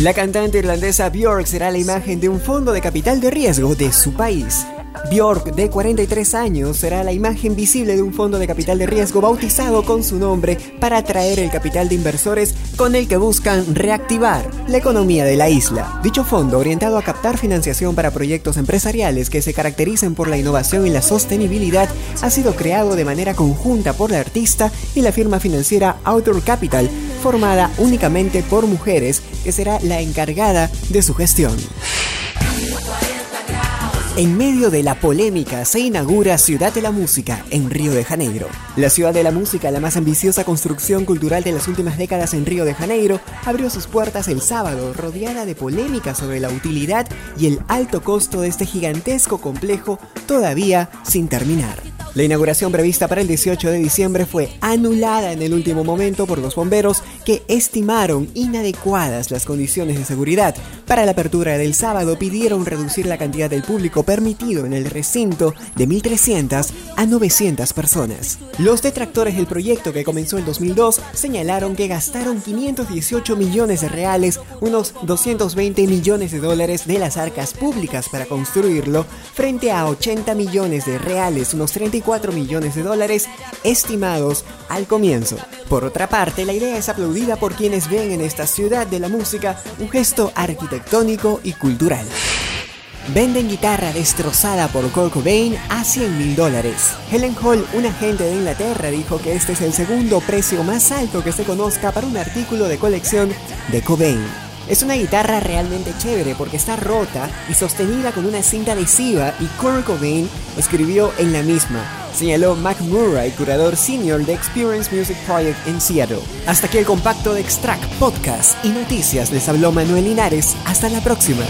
La cantante irlandesa Björk será la imagen de un fondo de capital de riesgo de su país. Björk, de 43 años, será la imagen visible de un fondo de capital de riesgo bautizado con su nombre para atraer el capital de inversores con el que buscan reactivar la economía de la isla. Dicho fondo, orientado a captar financiación para proyectos empresariales que se caractericen por la innovación y la sostenibilidad, ha sido creado de manera conjunta por la artista y la firma financiera Outdoor Capital, formada únicamente por mujeres, que será la encargada de su gestión. En medio de la polémica se inaugura Ciudad de la Música en Río de Janeiro. La Ciudad de la Música, la más ambiciosa construcción cultural de las últimas décadas en Río de Janeiro, abrió sus puertas el sábado rodeada de polémica sobre la utilidad y el alto costo de este gigantesco complejo todavía sin terminar. La inauguración prevista para el 18 de diciembre fue anulada en el último momento por los bomberos que estimaron inadecuadas las condiciones de seguridad. Para la apertura del sábado pidieron reducir la cantidad del público permitido en el recinto de 1.300 a 900 personas. Los detractores del proyecto que comenzó en 2002 señalaron que gastaron 518 millones de reales, unos 220 millones de dólares de las arcas públicas para construirlo, frente a 80 millones de reales, unos 34 4 millones de dólares estimados al comienzo. Por otra parte, la idea es aplaudida por quienes ven en esta ciudad de la música un gesto arquitectónico y cultural. Venden guitarra destrozada por Kurt Cobain a 100 mil dólares. Helen Hall, un agente de Inglaterra, dijo que este es el segundo precio más alto que se conozca para un artículo de colección de Cobain. Es una guitarra realmente chévere porque está rota y sostenida con una cinta adhesiva y Kurt Cobain escribió en la misma, señaló Mac Murray, curador senior de Experience Music Project en Seattle. Hasta aquí el compacto de Extract, podcast y noticias les habló Manuel Linares. Hasta la próxima.